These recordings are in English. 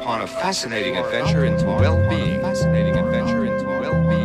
upon a fascinating adventure into well-being. Fascinating adventure into well-being.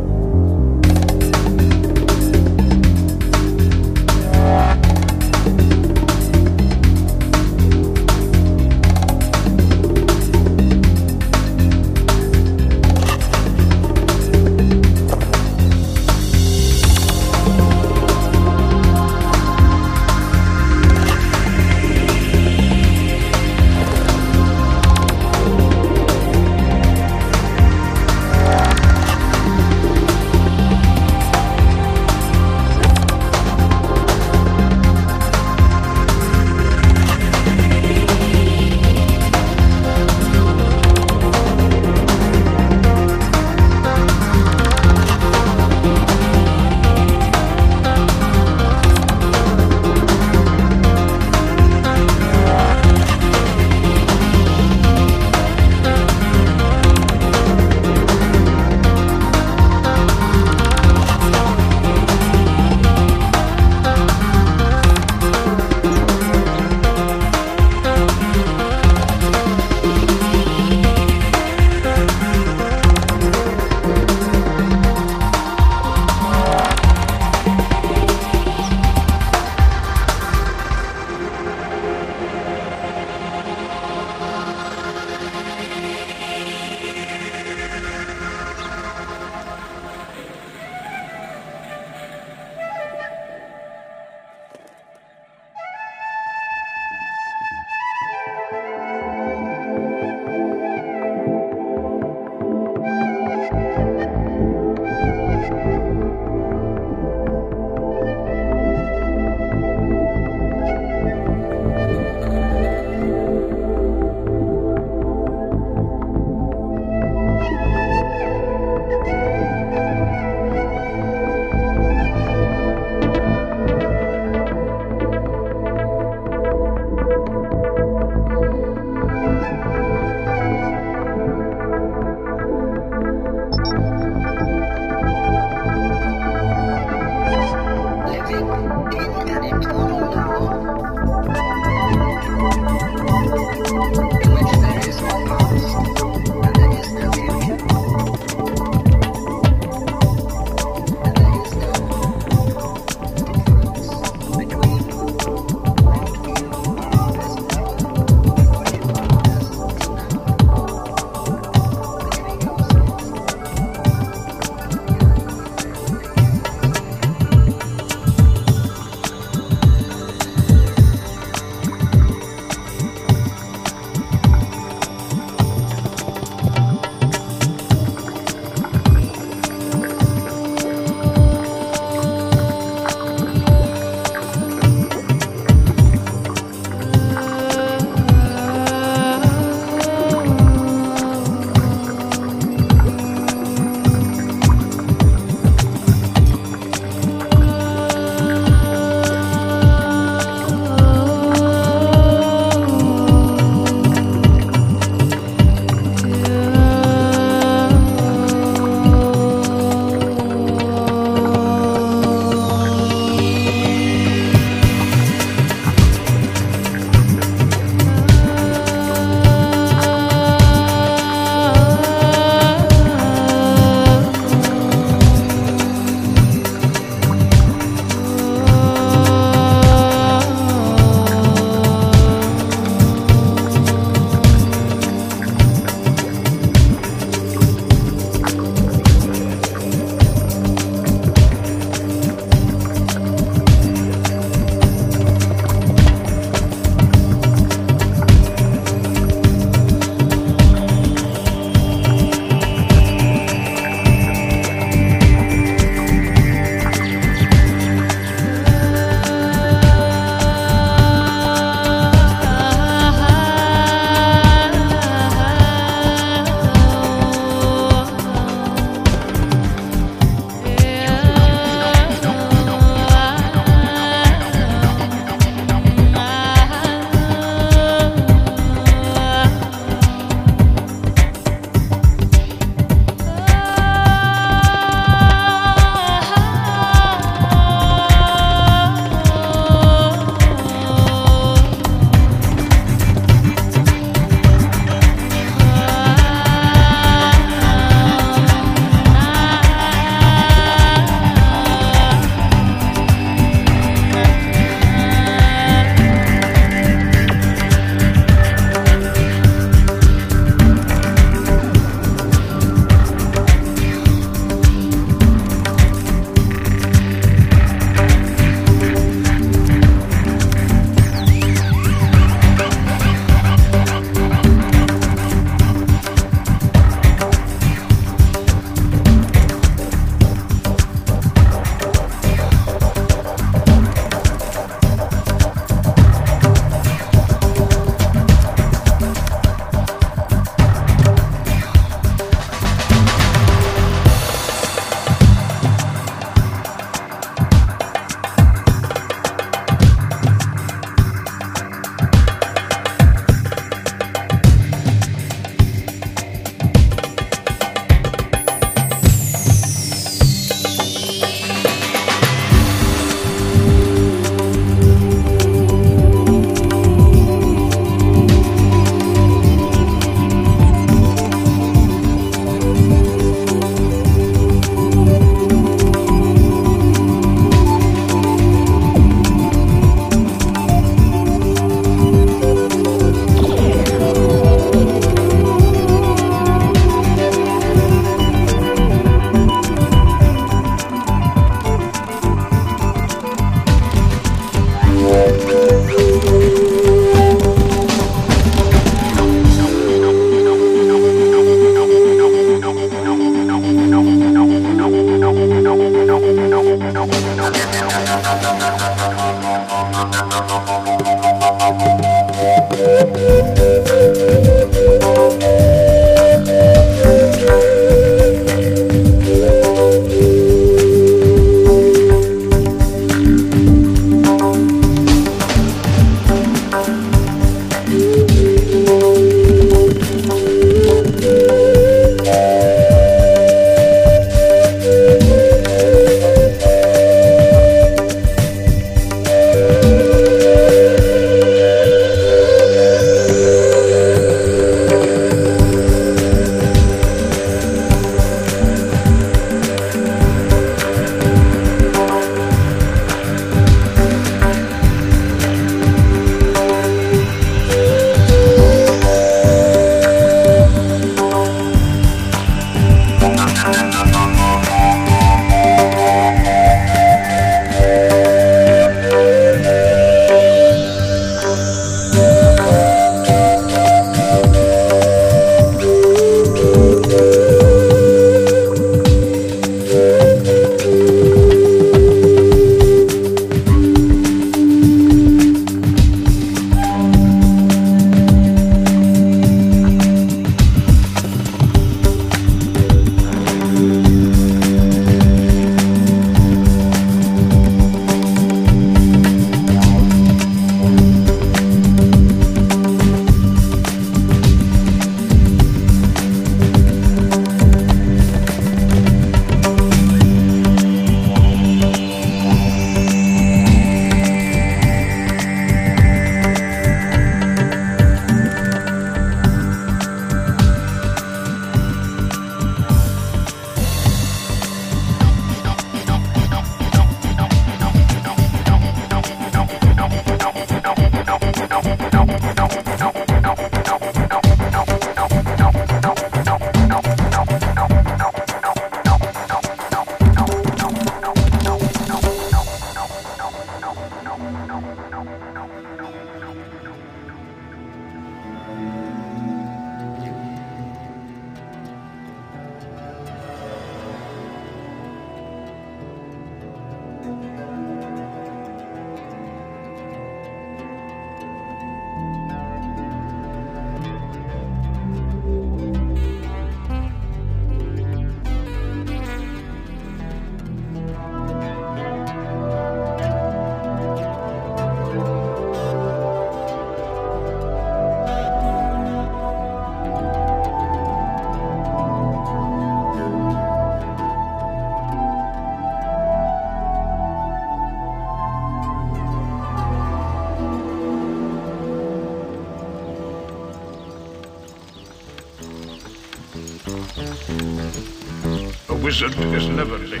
Wizard is never late.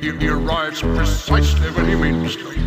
He, he arrives precisely when he means to.